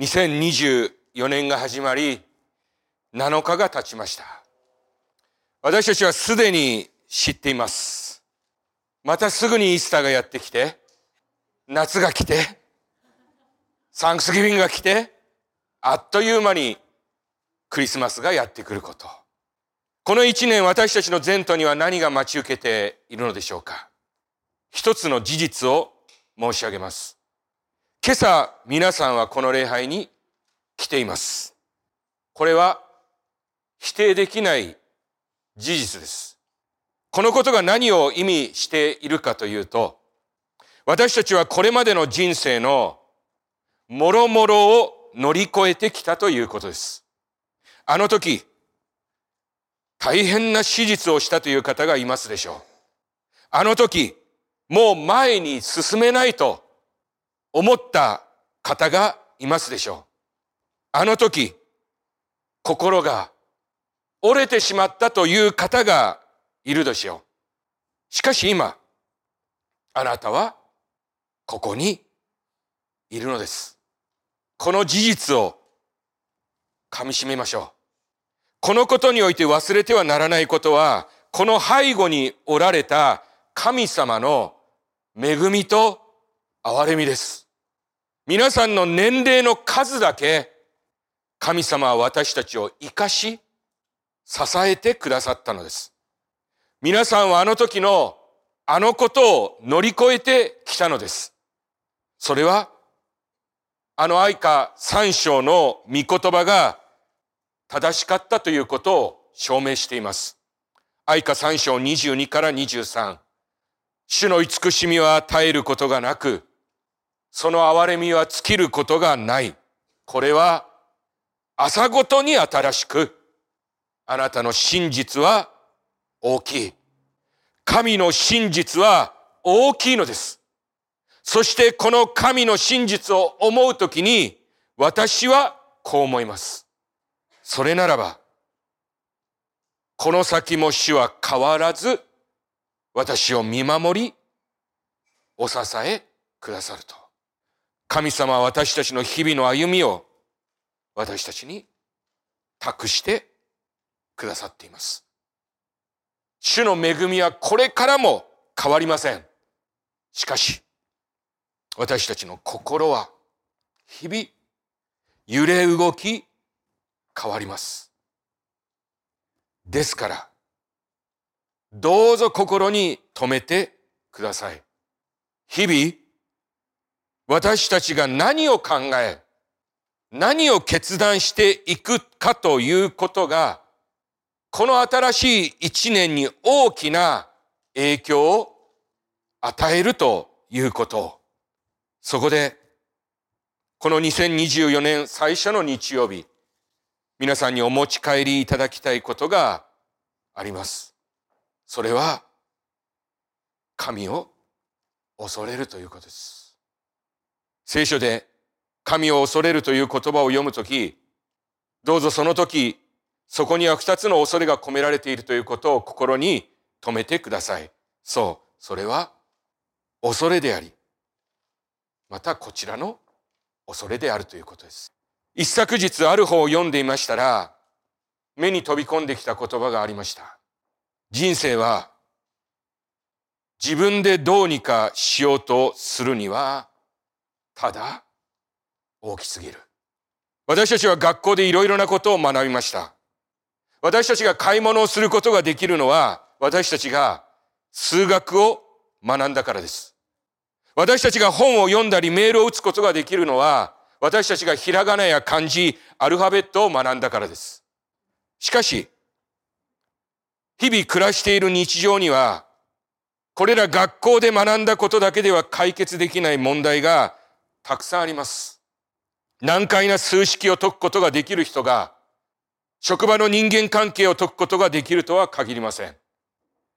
2024年が始まり、7日が経ちました。私たちはすでに知っています。またすぐにイースターがやってきて、夏が来て、サンクスギビングが来て、あっという間にクリスマスがやってくること。この一年私たちの前途には何が待ち受けているのでしょうか一つの事実を申し上げます。今朝皆さんはこの礼拝に来ています。これは否定できない事実です。このことが何を意味しているかというと、私たちはこれまでの人生のもろもろを乗り越えてきたということです。あの時、大変な手術をしたという方がいますでしょう。あの時、もう前に進めないと思った方がいますでしょう。あの時、心が折れてしまったという方がいるでしょう。しかし今、あなたはここにいるのです。この事実を噛み締めましょう。このことにおいて忘れてはならないことは、この背後におられた神様の恵みと憐れみです。皆さんの年齢の数だけ神様は私たちを生かし、支えてくださったのです。皆さんはあの時のあのことを乗り越えてきたのです。それはあの愛歌三章の御言葉が正しかったということを証明しています。愛歌三章22から23。主の慈しみは絶えることがなく、その憐れみは尽きることがない。これは朝ごとに新しく、あなたの真実は大きい。神の真実は大きいのです。そしてこの神の真実を思うときに、私はこう思います。それならば、この先も主は変わらず、私を見守り、お支えくださると。神様は私たちの日々の歩みを私たちに託してくださっています。主の恵みはこれからも変わりません。しかし、私たちの心は日々揺れ動き変わります。ですから、どうぞ心に留めてください。日々、私たちが何を考え、何を決断していくかということが、この新しい一年に大きな影響を与えるということそこで、この2024年最初の日曜日、皆さんにお持ち帰りいただきたいことがあります。それは、神を恐れるということです。聖書で神を恐れるという言葉を読むとき、どうぞその時、そこには二つの恐れが込められているということを心に留めてください。そう、それは恐れであり、またこちらの恐れであるということです。一昨日ある方を読んでいましたら、目に飛び込んできた言葉がありました。人生は自分でどうにかしようとするには、ただ大きすぎる。私たちは学校でいろいろなことを学びました。私たちが買い物をすることができるのは、私たちが数学を学んだからです。私たちが本を読んだりメールを打つことができるのは、私たちがひらがなや漢字、アルファベットを学んだからです。しかし、日々暮らしている日常には、これら学校で学んだことだけでは解決できない問題がたくさんあります。難解な数式を解くことができる人が、職場の人間関係を解くことができるとは限りません。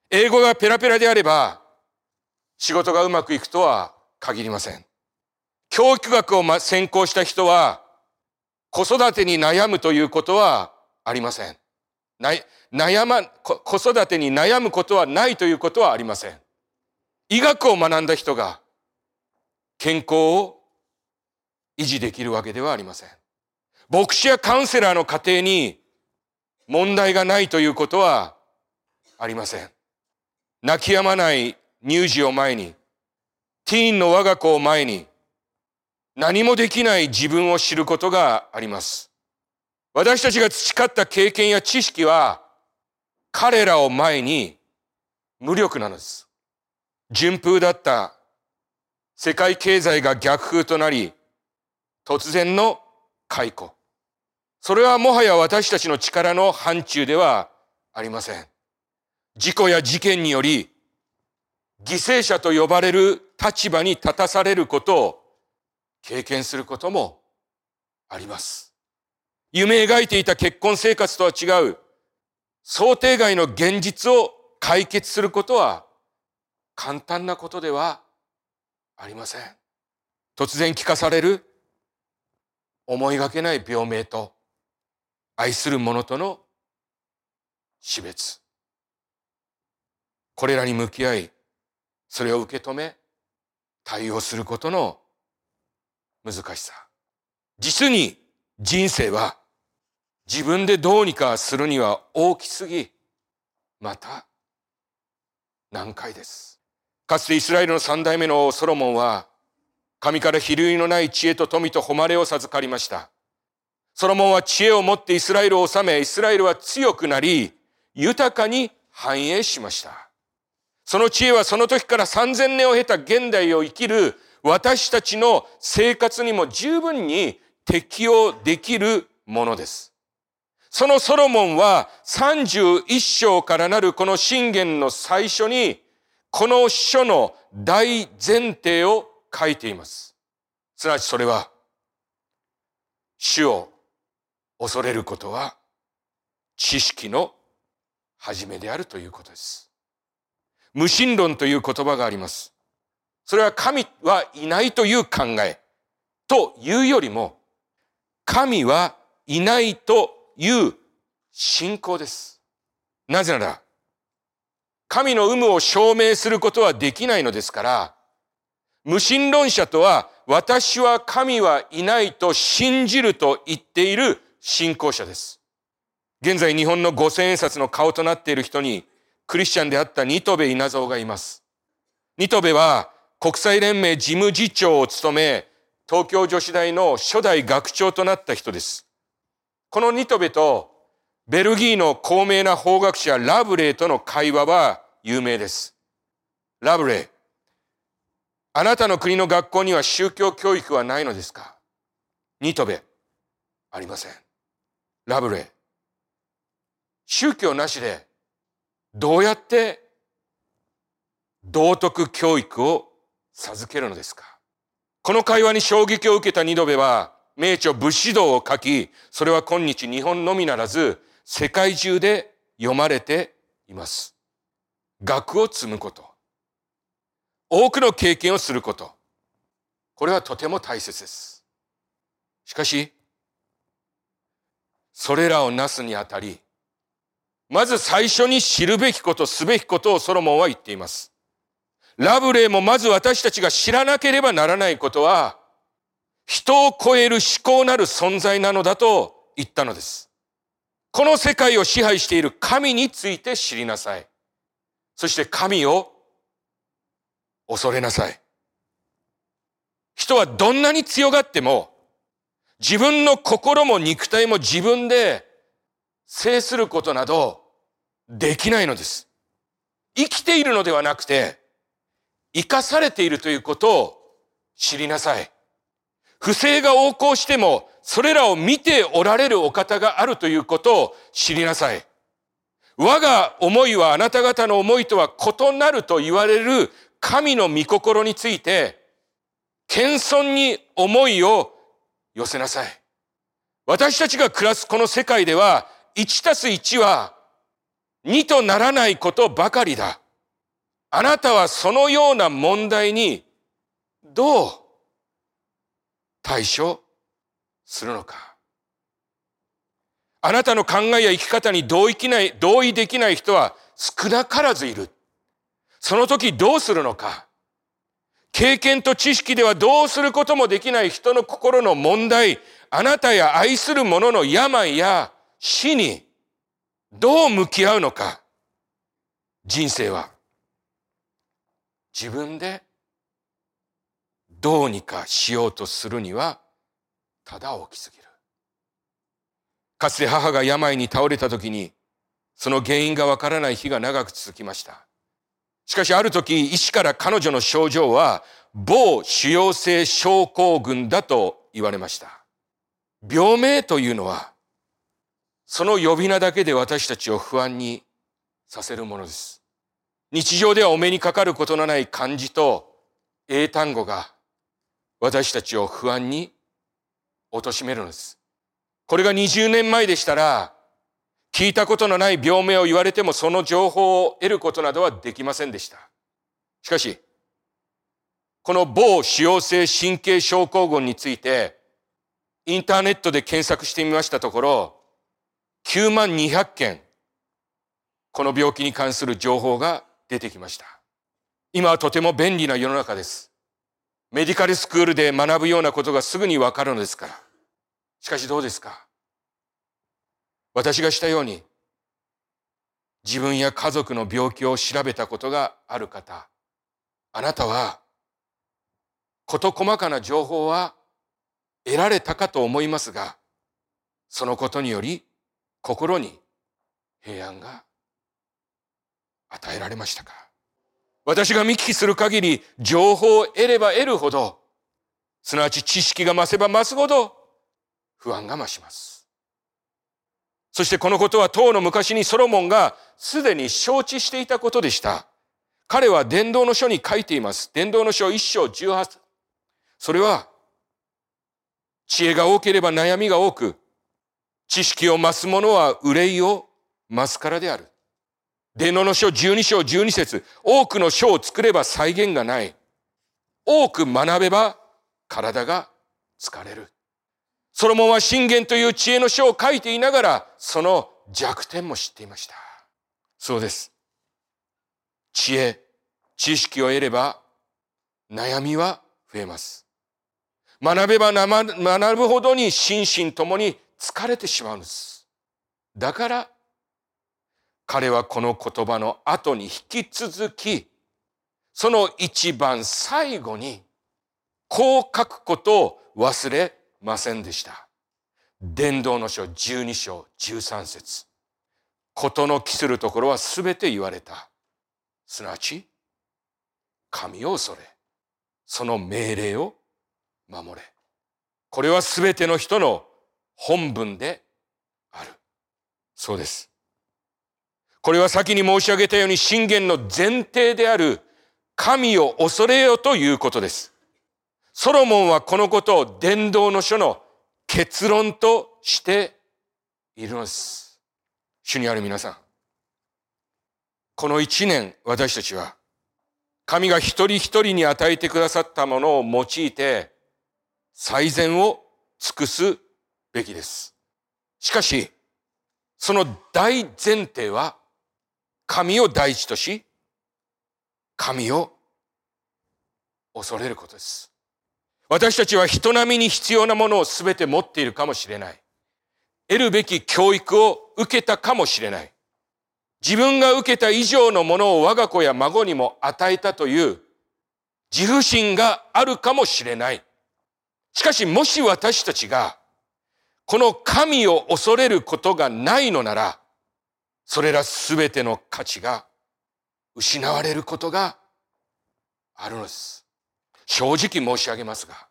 英語がペラペラであれば、仕事がうまくいくとは限りません。教育学を専攻した人は、子育てに悩むということはありません。悩ま、子育てに悩むことはないということはありません。医学を学んだ人が健康を維持できるわけではありません。牧師やカウンセラーの家庭に問題がないということはありません。泣き止まない乳児を前に、ティーンの我が子を前に、何もできない自分を知ることがあります。私たちが培った経験や知識は、彼らを前に無力なのです。順風だった世界経済が逆風となり、突然の解雇。それはもはや私たちの力の範疇ではありません。事故や事件により、犠牲者と呼ばれる立場に立たされることを経験することもあります。夢描いていた結婚生活とは違う想定外の現実を解決することは簡単なことではありません。突然聞かされる思いがけない病名と愛する者との死別。これらに向き合い、それを受け止め、対応することの難しさ。実に人生は自分でどうにかするには大きすぎ、また難解です。かつてイスラエルの三代目のソロモンは、神から比類のない知恵と富と誉れを授かりました。ソロモンは知恵を持ってイスラエルを治め、イスラエルは強くなり、豊かに繁栄しました。その知恵はその時から3000年を経た現代を生きる私たちの生活にも十分に適用できるものです。そのソロモンは31章からなるこの信玄の最初にこの書の大前提を書いています。すなわちそれは主を恐れることは知識の始めであるということです。無神論という言葉があります。それは神はいないという考えというよりも、神はいないという信仰です。なぜなら、神の有無を証明することはできないのですから、無神論者とは、私は神はいないと信じると言っている信仰者です。現在日本の五千円札の顔となっている人に、クリスチャンであったニトベ稲造がいます。ニトベは国際連盟事務次長を務め、東京女子大の初代学長となった人です。このニトベとベルギーの高名な法学者ラブレイとの会話は有名です。ラブレイ、あなたの国の学校には宗教教育はないのですか？ニトベ、ありません。ラブレ、宗教なしでどうやって道徳教育を授けるのですか？この会話に衝撃を受けた二度目は、名著武士道を書き、それは今日日本のみならず、世界中で読まれています。学を積むこと。多くの経験をすること。これはとても大切です。しかし、それらをなすにあたり、まず最初に知るべきこと、すべきことをソロモンは言っています。ラブレーもまず私たちが知らなければならないことは、人を超える思考なる存在なのだと言ったのです。この世界を支配している神について知りなさい。そして神を恐れなさい。人はどんなに強がっても、自分の心も肉体も自分で制することなどできないのです。生きているのではなくて、生かされているということを知りなさい。不正が横行しても、それらを見ておられるお方があるということを知りなさい。我が思いはあなた方の思いとは異なると言われる神の御心について、謙遜に思いを寄せなさい。私たちが暮らすこの世界では、1たす1は2とならないことばかりだ。あなたはそのような問題にどう対処するのか。あなたの考えや生き方に同意きない同意できない人は少なからずいる。その時どうするのか？経験と知識ではどうすることもできない人の心の問題、あなたや愛する者の病や死にどう向き合うのか？人生は自分でどうにかしようとするにはただ大きすぎる。かつて母が病に倒れた時にその原因がわからない日が長く続きました。しかしある時医師から彼女の症状は某腫瘍性症候群だと言われました。病名というのはその呼び名だけで私たちを不安にさせるものです。日常ではお目にかかることのない漢字と英単語が私たちを不安に貶めるのです。これが20年前でしたら聞いたことのない病名を言われてもその情報を得ることなどはできませんでした。しかし、この某腫瘍性神経症候群について、インターネットで検索してみましたところ、9万200件、この病気に関する情報が出てきました。今はとても便利な世の中です。メディカルスクールで学ぶようなことがすぐにわかるのですから。しかしどうですか？私がしたように自分や家族の病気を調べたことがある方、あなたは事細かな情報は得られたかと思いますが、そのことにより心に平安が与えられましたか？私が見聞きする限り情報を得れば得るほど、すなわち知識が増せば増すほど不安が増します。そしてこのことは当の昔にソロモンがすでに承知していたことでした。彼は伝道の書に書いています。伝道の書一章十八。それは、知恵が多ければ悩みが多く、知識を増す者は憂いを増すからである。伝道の書十二章十二節多くの書を作れば再現がない。多く学べば体が疲れる。ソロモンは信玄という知恵の書を書いていながら、その弱点も知っていました。そうです。知恵、知識を得れば、悩みは増えます。学べば学ぶほどに心身ともに疲れてしまうんです。だから、彼はこの言葉の後に引き続き、その一番最後に、こう書くことを忘れませんでした。伝道の書12章13節ことの期するところはすべて言われた。すなわち、神を恐れ、その命令を守れ。これはすべての人の本文である。そうです。これは先に申し上げたように信玄の前提である神を恐れよということです。ソロモンはこのことを伝道の書の結論としているのです。主にある皆さん。この一年私たちは神が一人一人に与えてくださったものを用いて最善を尽くすべきです。しかし、その大前提は神を第一とし、神を恐れることです。私たちは人並みに必要なものを全て持っているかもしれない。得るべき教育を受けたかもしれない。自分が受けた以上のものを我が子や孫にも与えたという自負心があるかもしれない。しかしもし私たちがこの神を恐れることがないのなら、それらすべての価値が失われることがあるのです。正直申し上げますが、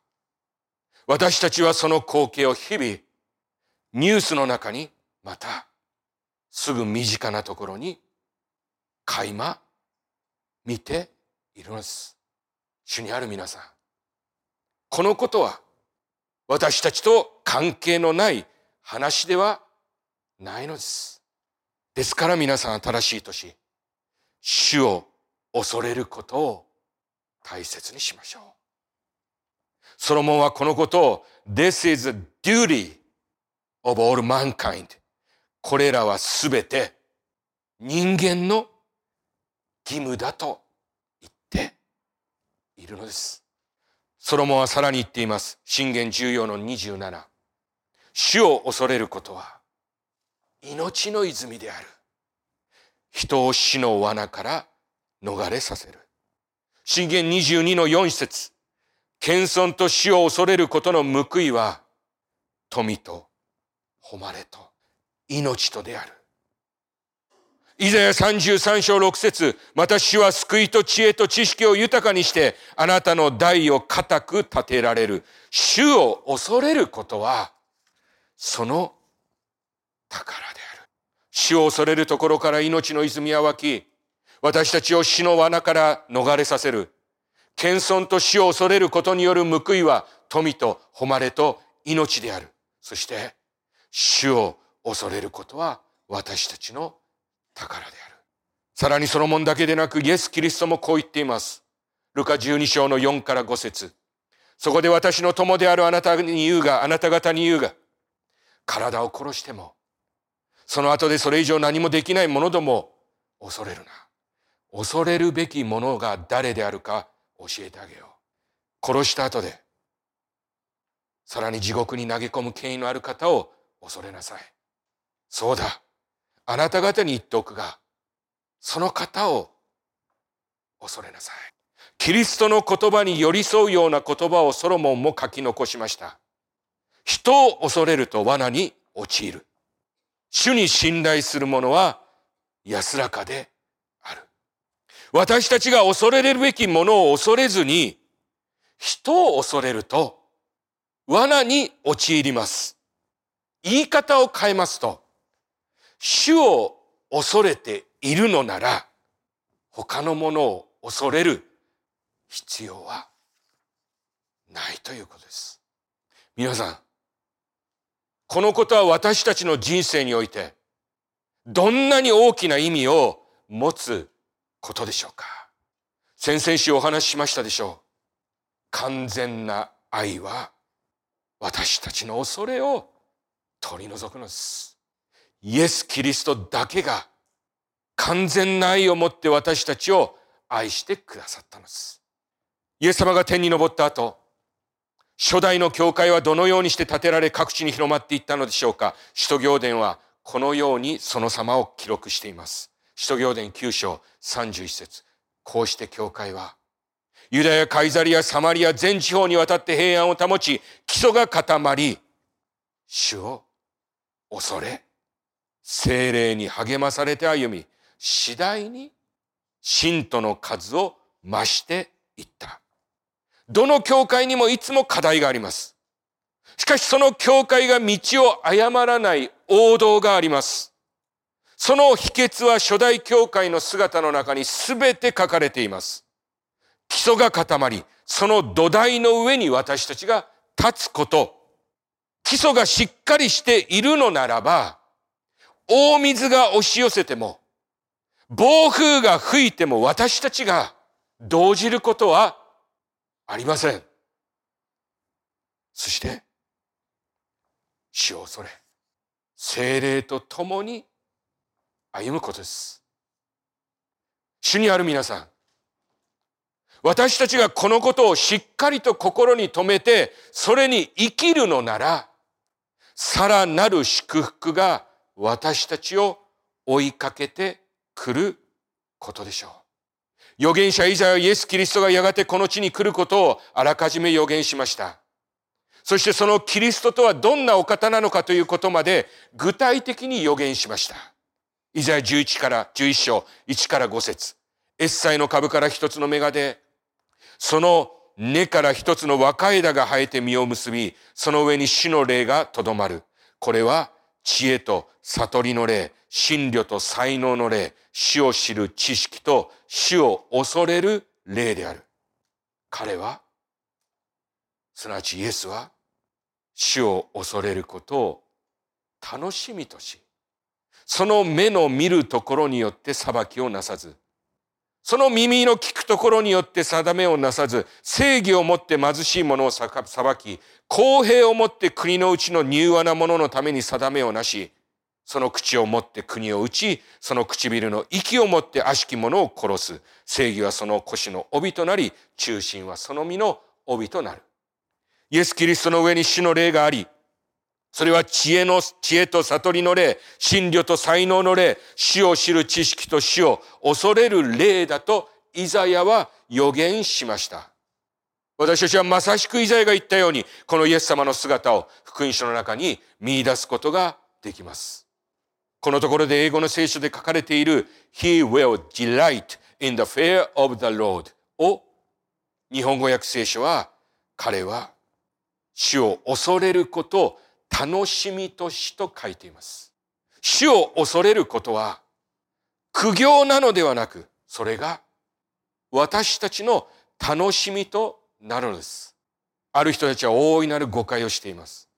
私たちはその光景を日々、ニュースの中に、また、すぐ身近なところに、垣間、見ているのです。主にある皆さん。このことは、私たちと関係のない話ではないのです。ですから皆さん新しい年、主を恐れることを大切にしましょう。ソロモンはこのことを This is a duty of all mankind これらはすべて人間の義務だと言っているのです。ソロモンはさらに言っています。信玄14の27。主を恐れることは命の泉である。人を死の罠から逃れさせる。信玄22の4節謙遜と死を恐れることの報いは富と誉れと命とである。イザヤ33章6節私は救いと知恵と知識を豊かにして、あなたの代を固く立てられる。主を恐れることは、その宝である。主を恐れるところから命の泉は湧き、私たちを死の罠から逃れさせる。謙遜と死を恐れることによる報いは、富と誉れと命である。そして、主を恐れることは私たちの宝である。さらにソロモンだけでなくイエス・キリストもこう言っています。ルカ12章の4から5節そこで私の友であるあなたに言うが、あなた方に言うが、体を殺しても、その後でそれ以上何もできない者ども恐れるな。恐れるべき者が誰であるか教えてあげよう。殺した後で、さらに地獄に投げ込む権威のある方を恐れなさい。そうだ。あなた方に言っておくが、その方を恐れなさい。キリストの言葉に寄り添うような言葉をソロモンも書き残しました。人を恐れると罠に陥る。主に信頼する者は安らかで。私たちが恐れるべきものを恐れずに、人を恐れると罠に陥ります。言い方を変えますと、主を恐れているのなら、他のものを恐れる必要はないということです。皆さん、このことは私たちの人生において、どんなに大きな意味を持つことでしょうか？先々週お話ししましたでしょう。完全な愛は私たちの恐れを取り除くのです。イエス・キリストだけが完全な愛を持って私たちを愛してくださったのです。イエス様が天に昇った後、初代の教会はどのようにして建てられ各地に広まっていったのでしょうか？使徒行伝はこのようにその様を記録しています。使徒行伝9章31節こうして教会は、ユダヤ、カイザリア、サマリア全地方にわたって平安を保ち、基礎が固まり、主を恐れ、精霊に励まされて歩み、次第に信徒の数を増していった。どの教会にもいつも課題があります。しかしその教会が道を誤らない王道があります。その秘訣は初代教会の姿の中に全て書かれています。基礎が固まり、その土台の上に私たちが立つこと、基礎がしっかりしているのならば、大水が押し寄せても、暴風が吹いても私たちが動じることはありません。そして、死を恐れ、精霊と共に歩むことです。主にある皆さん、私たちがこのことをしっかりと心に留めて、それに生きるのなら、さらなる祝福が私たちを追いかけてくることでしょう。預言者イザヤはイエス・キリストがやがてこの地に来ることをあらかじめ預言しました。そしてそのキリストとはどんなお方なのかということまで具体的に予言しました。イザヤ11から11章1から5節エッサイの株から一つの芽が出、その根から一つの若枝が生えて実を結び、その上に死の霊がとどまる。これは知恵と悟りの霊、真慮と才能の霊、死を知る知識と死を恐れる霊である。彼は、すなわちイエスは、死を恐れることを楽しみとし、その目の見るところによって裁きをなさず、その耳の聞くところによって定めをなさず、正義をもって貧しい者を裁き、公平をもって国のうちの柔和な者のために定めをなし、その口を持って国を打ち、その唇の息を持って悪しき者を殺す。正義はその腰の帯となり、中心はその身の帯となる。イエス・キリストの上に死の霊があり、それは知恵の、知恵と悟りの霊、真理と才能の霊、死を知る知識と死を恐れる霊だとイザヤは予言しました。私たちはまさしくイザヤが言ったように、このイエス様の姿を福音書の中に見出すことができます。このところで英語の聖書で書かれている He will delight in the fear of the Lord を日本語訳聖書は彼は主を恐れることを楽しみとしと書いています。主を恐れることは苦行なのではなく、それが私たちの楽しみとなるのです。ある人たちは大いなる誤解をしています。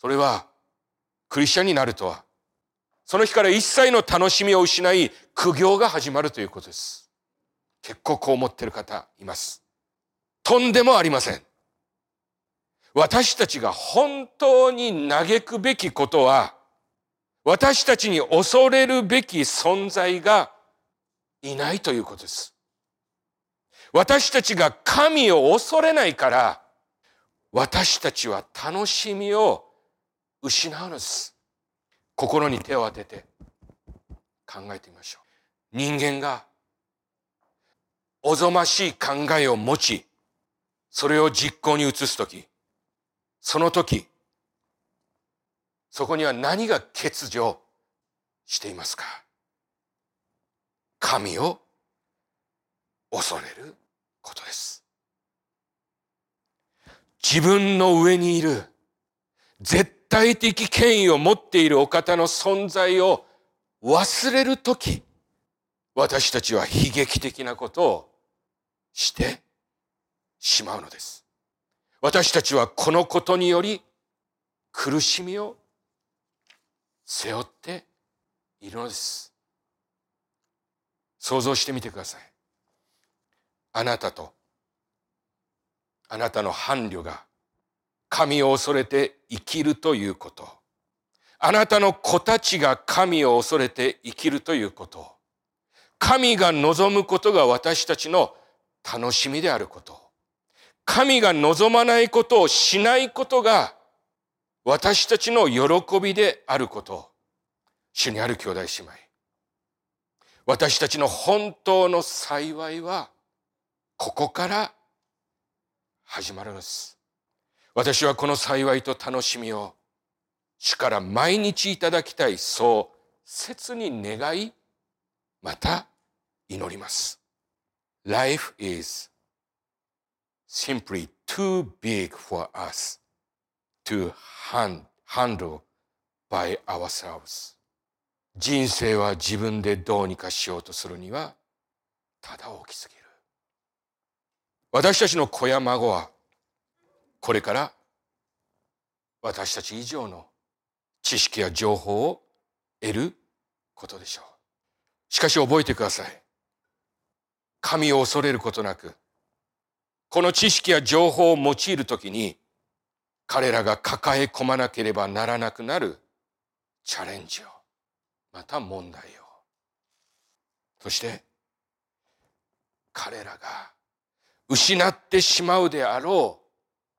それは、クリスチャンになるとは、その日から一切の楽しみを失い、苦行が始まるということです。結構こう思っている方います。とんでもありません。私たちが本当に嘆くべきことは、私たちに恐れるべき存在がいないということです。私たちが神を恐れないから、私たちは楽しみを失うのです。心に手を当てて考えてみましょう。人間がおぞましい考えを持ち、それを実行に移すとき、その時、そこには何が欠如していますか？神を恐れることです。自分の上にいる絶対的権威を持っているお方の存在を忘れるとき、私たちは悲劇的なことをしてしまうのです。私たちはこのことにより苦しみを背負っているのです。想像してみてください。あなたとあなたの伴侶が神を恐れて生きるということ。あなたの子たちが神を恐れて生きるということ。神が望むことが私たちの楽しみであること。神が望まないことをしないことが私たちの喜びであること。主にある兄弟姉妹。私たちの本当の幸いはここから始まるのです。私はこの幸いと楽しみを主から毎日いただきたい、そう切に願い、また祈ります。Life is simply too big for us to handle by ourselves. 人生は自分でどうにかしようとするにはただ大きすぎる。私たちの子や孫はこれから私たち以上の知識や情報を得ることでしょう。しかし覚えてください。神を恐れることなくこの知識や情報を用いるときに彼らが抱え込まなければならなくなるチャレンジをまた問題を。そして彼らが失ってしまうであろう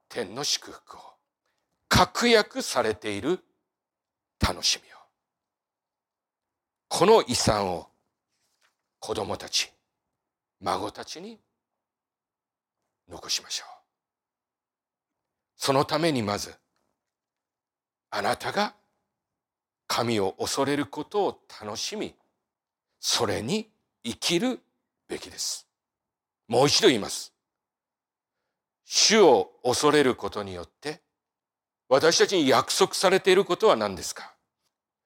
天の祝福を確約されている楽しみを。この遺産を子供たち孫たちに残しましょう。そのためにまず、あなたが神を恐れることを楽しみ、それに生きるべきです。もう一度言います。主を恐れることによって、私たちに約束されていることは何ですか？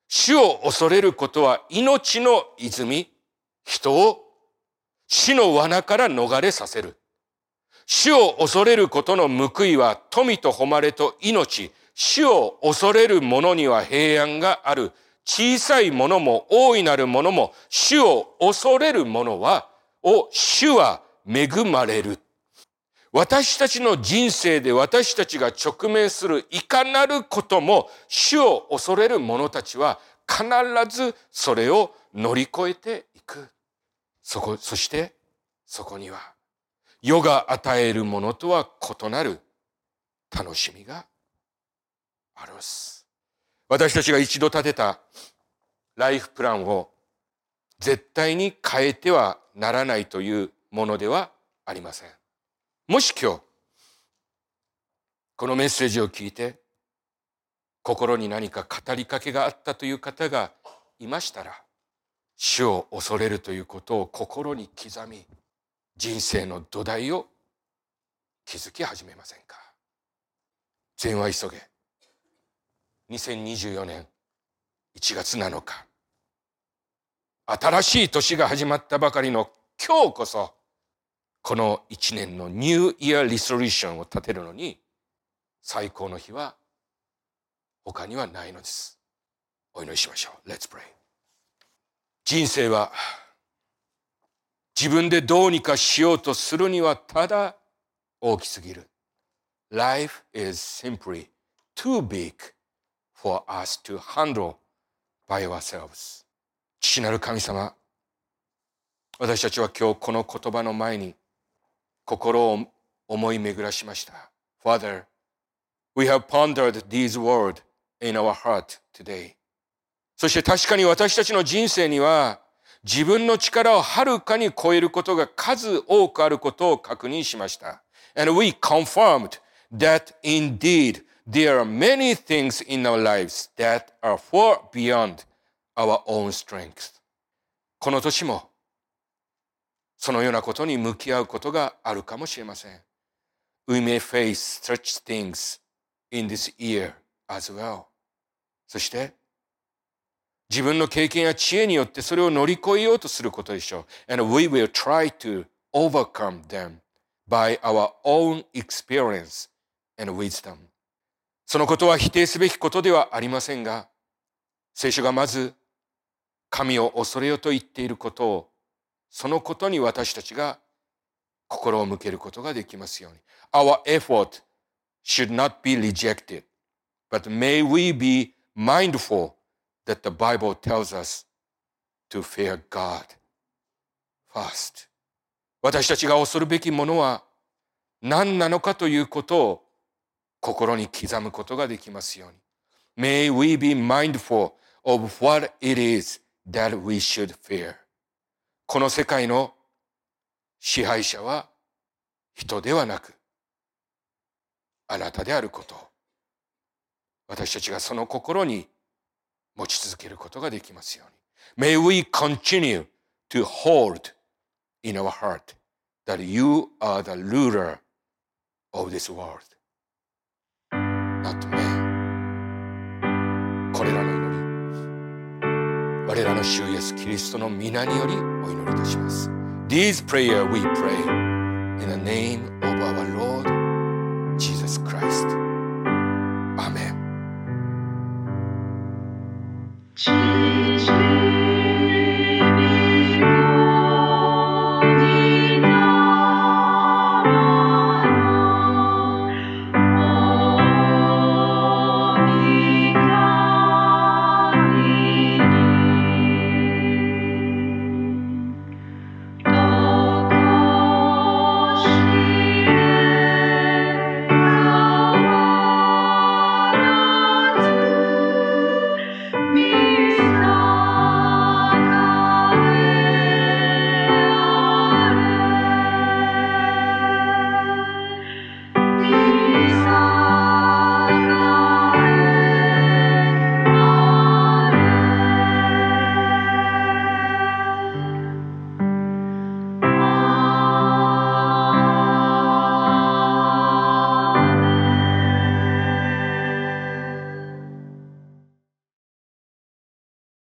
主を恐れることは命の泉、人を死の罠から逃れさせる。主を恐れることの報いは富と誉れと命。主を恐れる者には平安がある。小さいものも大いなるものも主を恐れる者は、を主は恵まれる。私たちの人生で私たちが直面するいかなることも主を恐れる者たちは必ずそれを乗り越えていく。そこ、そしてそこには世が与えるものとは異なる楽しみがあるんです。私たちが一度立てたライフプランを絶対に変えてはならないというものではありません。もし今日、このメッセージを聞いて、心に何か語りかけがあったという方がいましたら、主を恐れるということを心に刻み、人生の土台を築き始めませんか？全は急げ。2024年1月7日。新しい年が始まったばかりの今日こそ、この一年のニューイヤーリソリューションを立てるのに、最高の日は他にはないのです。お祈りしましょう。Let's pray. 人生は自分でどうにかしようとするにはただ大きすぎる。Life is simply too big for us to handle by ourselves. 父なる神様、私たちは今日この言葉の前に心を思い巡らしました。Father, we have pondered these words in our heart today. そして確かに私たちの人生には自分の力をはるかに超えることが数多くあることを確認しました。And we confirmed that indeed there are many things in our lives that are far beyond our own strength. この年もそのようなことに向き合うことがあるかもしれません。We may face such things in this year as well. そして自分の経験や知恵によってそれを乗り越えようとすることでしょう。And we will try to overcome them by our own experience and wisdom. そのことは否定すべきことではありませんが、聖書がまず神を恐れよと言っていることを、そのことに私たちが心を向けることができますように。Our effort should not be rejected, but may we be mindful 私たちが恐るべきものは何なのかということを心に刻むことができますように。この世界の支配者は人ではなくあなたであること私たちがその心に刻むことができますように。持ち続けることができますように。May we continue to hold in our heart that you are the ruler of this world. Not me. これらの祈り、我らの主イエス・キリストの皆によりお祈りいたします。These prayer we pray in the name of our Lord Jesus Christ. change.